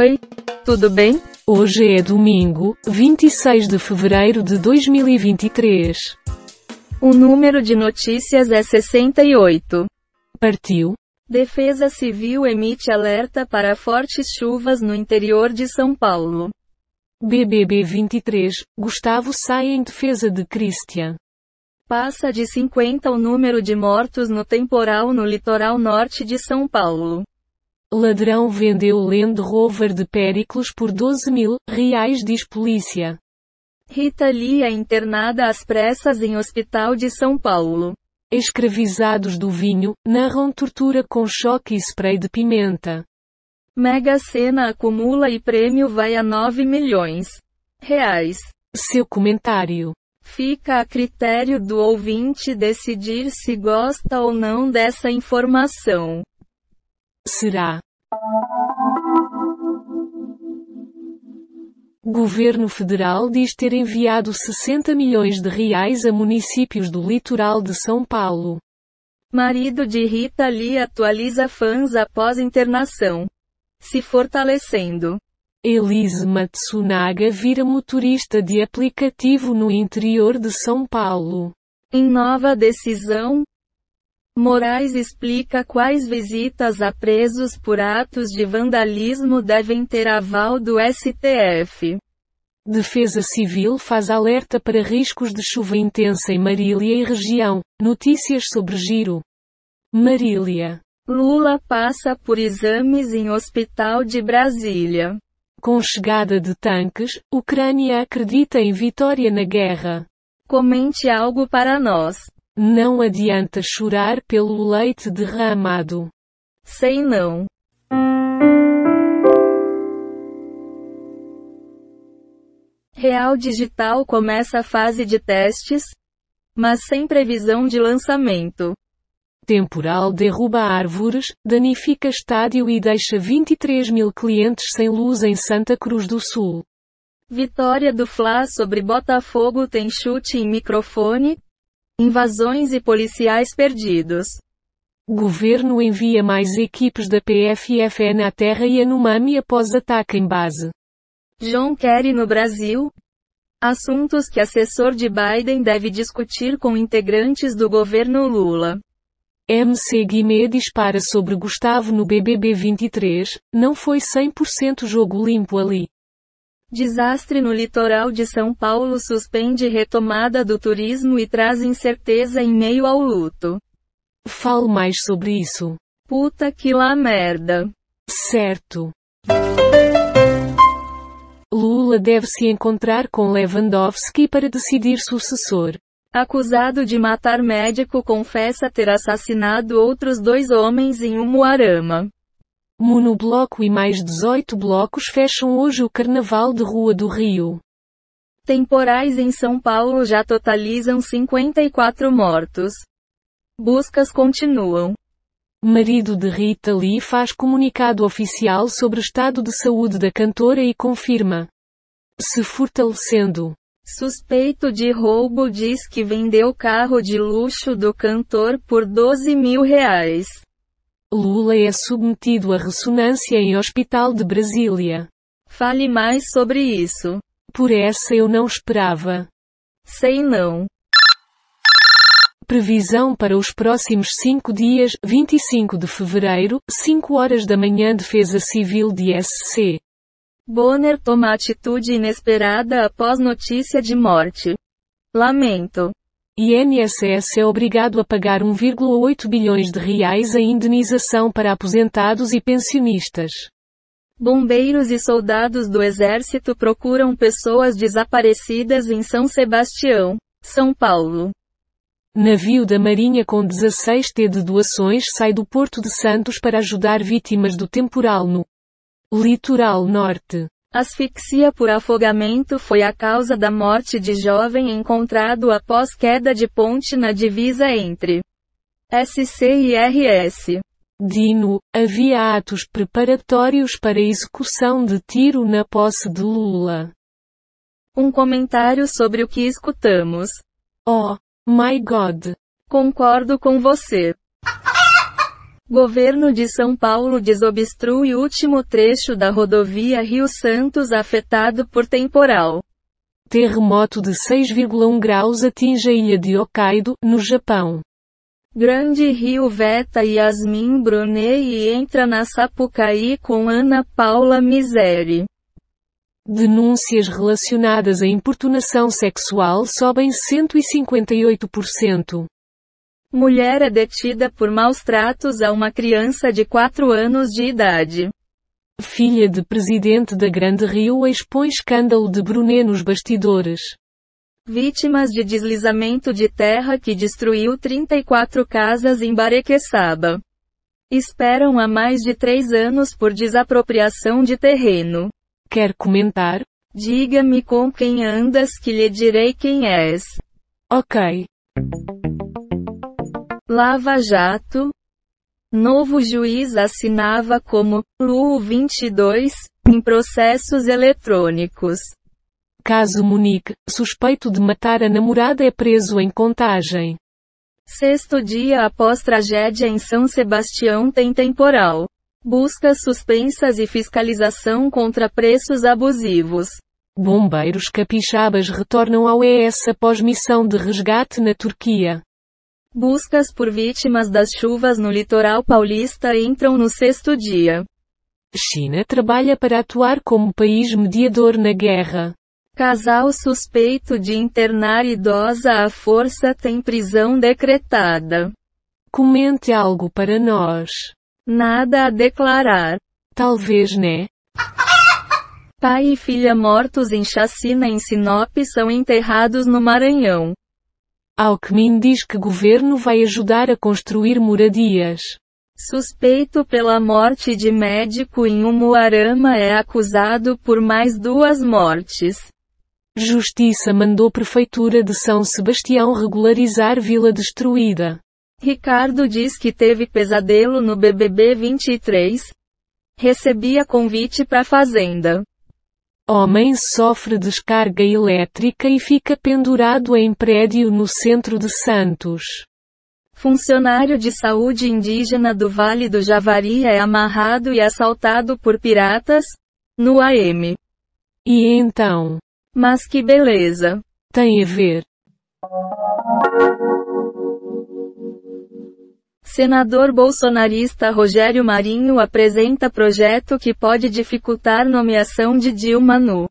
Oi, tudo bem? Hoje é domingo, 26 de fevereiro de 2023. O número de notícias é 68. Partiu. Defesa Civil emite alerta para fortes chuvas no interior de São Paulo. BBB 23, Gustavo sai em defesa de Christian. Passa de 50 o número de mortos no temporal no litoral norte de São Paulo. Ladrão vendeu Land Rover de Péricles por 12 mil reais diz polícia. Rita Lee é internada às pressas em hospital de São Paulo. Escravizados do vinho, narram tortura com choque e spray de pimenta. Mega Sena acumula e prêmio vai a 9 milhões reais. Seu comentário. Fica a critério do ouvinte decidir se gosta ou não dessa informação. Será. Governo Federal diz ter enviado 60 milhões de reais a municípios do litoral de São Paulo. Marido de Rita Lee atualiza fãs após internação. Se fortalecendo. Elise Matsunaga vira motorista de aplicativo no interior de São Paulo. Em nova decisão, Moraes explica quais visitas a presos por atos de vandalismo devem ter aval do STF. Defesa Civil faz alerta para riscos de chuva intensa em Marília e região. Notícias sobre Giro. Marília. Lula passa por exames em hospital de Brasília. Com chegada de tanques, Ucrânia acredita em vitória na guerra. Comente algo para nós. Não adianta chorar pelo leite derramado. Sei não. Real Digital começa a fase de testes, mas sem previsão de lançamento. Temporal derruba árvores, danifica estádio e deixa 23 mil clientes sem luz em Santa Cruz do Sul. Vitória do Fla sobre Botafogo tem chute em microfone, invasões e policiais perdidos. Governo envia mais equipes da PFFE na terra e Anomami após ataque em base. John Kerry no Brasil? Assuntos que assessor de Biden deve discutir com integrantes do governo Lula. MC Guimê dispara sobre Gustavo no BBB 23, não foi 100% jogo limpo ali. Desastre no litoral de São Paulo suspende retomada do turismo e traz incerteza em meio ao luto. Fale mais sobre isso. Puta que lá merda. Certo. Lula deve se encontrar com Lewandowski para decidir sucessor. Acusado de matar médico confessa ter assassinado outros dois homens em Umuarama. Monobloco e mais 18 blocos fecham hoje o Carnaval de Rua do Rio. Temporais em São Paulo já totalizam 54 mortos. Buscas continuam. Marido de Rita Lee faz comunicado oficial sobre o estado de saúde da cantora e confirma. Se fortalecendo. Suspeito de roubo diz que vendeu carro de luxo do cantor por 12 mil reais. Lula é submetido a ressonância em Hospital de Brasília. Fale mais sobre isso. Por essa eu não esperava. Sei não. Previsão para os próximos cinco dias, 25 de fevereiro, 5 horas da manhã Defesa Civil de SC. Bonner toma atitude inesperada após notícia de morte. Lamento. INSS é obrigado a pagar 1,8 bilhões de reais em indenização para aposentados e pensionistas. Bombeiros e soldados do Exército procuram pessoas desaparecidas em São Sebastião, São Paulo. Navio da Marinha com 16 T de doações sai do Porto de Santos para ajudar vítimas do temporal no litoral norte. Asfixia por afogamento foi a causa da morte de jovem encontrado após queda de ponte na divisa entre SC e RS. Dino, havia atos preparatórios para execução de tiro na posse de Lula. Um comentário sobre o que escutamos. Oh, my God. Concordo com você. Governo de São Paulo desobstrui último trecho da rodovia Rio Santos afetado por temporal. Terremoto de 6,1 graus atinge a ilha de Hokkaido, no Japão. Grande Rio veta Yasmin Brunet e entra na Sapucaí com Ana Paula Miseri. Denúncias relacionadas à importunação sexual sobem 158%. Mulher é detida por maus tratos a uma criança de 4 anos de idade. Filha de presidente da Grande Rio expõe escândalo de Brunet nos bastidores. Vítimas de deslizamento de terra que destruiu 34 casas em Barequeçaba. Esperam há mais de três anos por desapropriação de terreno. Quer comentar? Diga-me com quem andas que lhe direi quem és. Ok. Lava Jato. Novo juiz assinava como LU 22 em processos eletrônicos. Caso Munique, suspeito de matar a namorada é preso em contagem. Sexto dia após tragédia em São Sebastião tem temporal. Buscas suspensas e fiscalização contra preços abusivos. Bombeiros capixabas retornam ao ES após missão de resgate na Turquia. Buscas por vítimas das chuvas no litoral paulista entram no sexto dia. China trabalha para atuar como país mediador na guerra. Casal suspeito de internar idosa à força tem prisão decretada. Comente algo para nós. Nada a declarar. Talvez, né? Pai e filha mortos em chacina em Sinop são enterrados no Maranhão. Alckmin diz que governo vai ajudar a construir moradias. Suspeito pela morte de médico em Umuarama é acusado por mais duas mortes. Justiça mandou Prefeitura de São Sebastião regularizar vila destruída. Ricardo diz que teve pesadelo no BBB 23. Recebia convite para fazenda. Homem sofre descarga elétrica e fica pendurado em prédio no centro de Santos. Funcionário de saúde indígena do Vale do Javari é amarrado e assaltado por piratas? No AM. E então? Mas que beleza! Tem a ver. Senador bolsonarista Rogério Marinho apresenta projeto que pode dificultar nomeação de Dilma no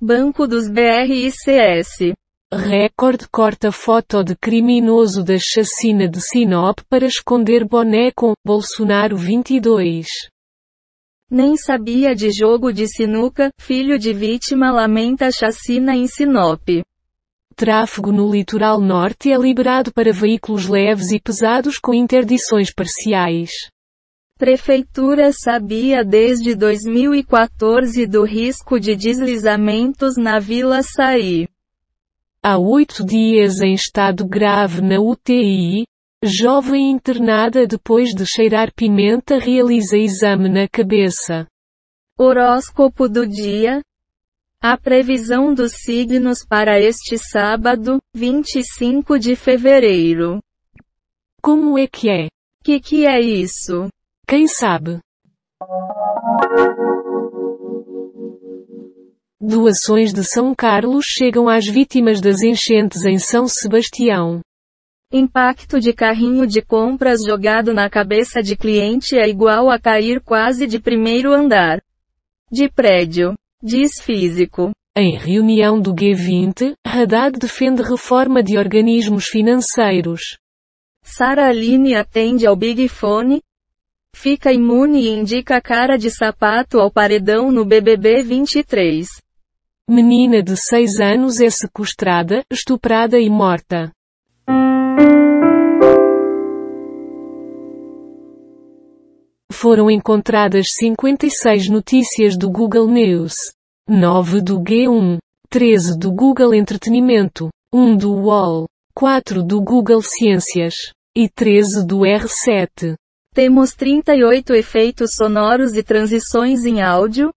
Banco dos BRICS. Record corta foto de criminoso da chacina de Sinop para esconder boné com Bolsonaro 22. Nem sabia de jogo de sinuca, filho de vítima lamenta chacina em Sinop. Tráfego no litoral norte é liberado para veículos leves e pesados com interdições parciais. Prefeitura sabia desde 2014 do risco de deslizamentos na Vila Saí. Há oito dias em estado grave na UTI, jovem internada depois de cheirar pimenta realiza exame na cabeça. Horóscopo do dia, a previsão dos signos para este sábado, 25 de fevereiro. Como é que é? Que que é isso? Quem sabe? Doações de São Carlos chegam às vítimas das enchentes em São Sebastião. Impacto de carrinho de compras jogado na cabeça de cliente é igual a cair quase de primeiro andar de prédio. Diz físico. Em reunião do G20, Haddad defende reforma de organismos financeiros. Sara Aline atende ao Big Fone. Fica imune e indica cara de sapato ao paredão no BBB 23. Menina de 6 anos é sequestrada, estuprada e morta. Foram encontradas 56 notícias do Google News, 9 do G1, 13 do Google Entretenimento, 1 do UOL, 4 do Google Ciências e 13 do R7. Temos 38 efeitos sonoros e transições em áudio,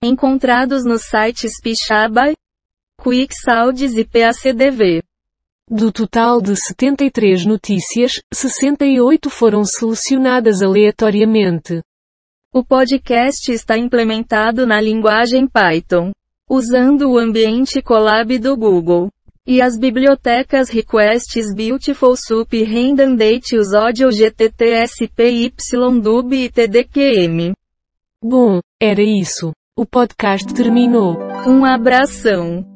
encontrados nos sites Pixabay, QuickSounds e PACDV. Do total de 73 notícias, 68 foram selecionadas aleatoriamente. O podcast está implementado na linguagem Python, usando o ambiente Colab do Google. E as bibliotecas Requests Beautiful Soup Redundate os Audio GTTSPYDUB e TDQM. Bom, era isso. O podcast terminou. Um abração.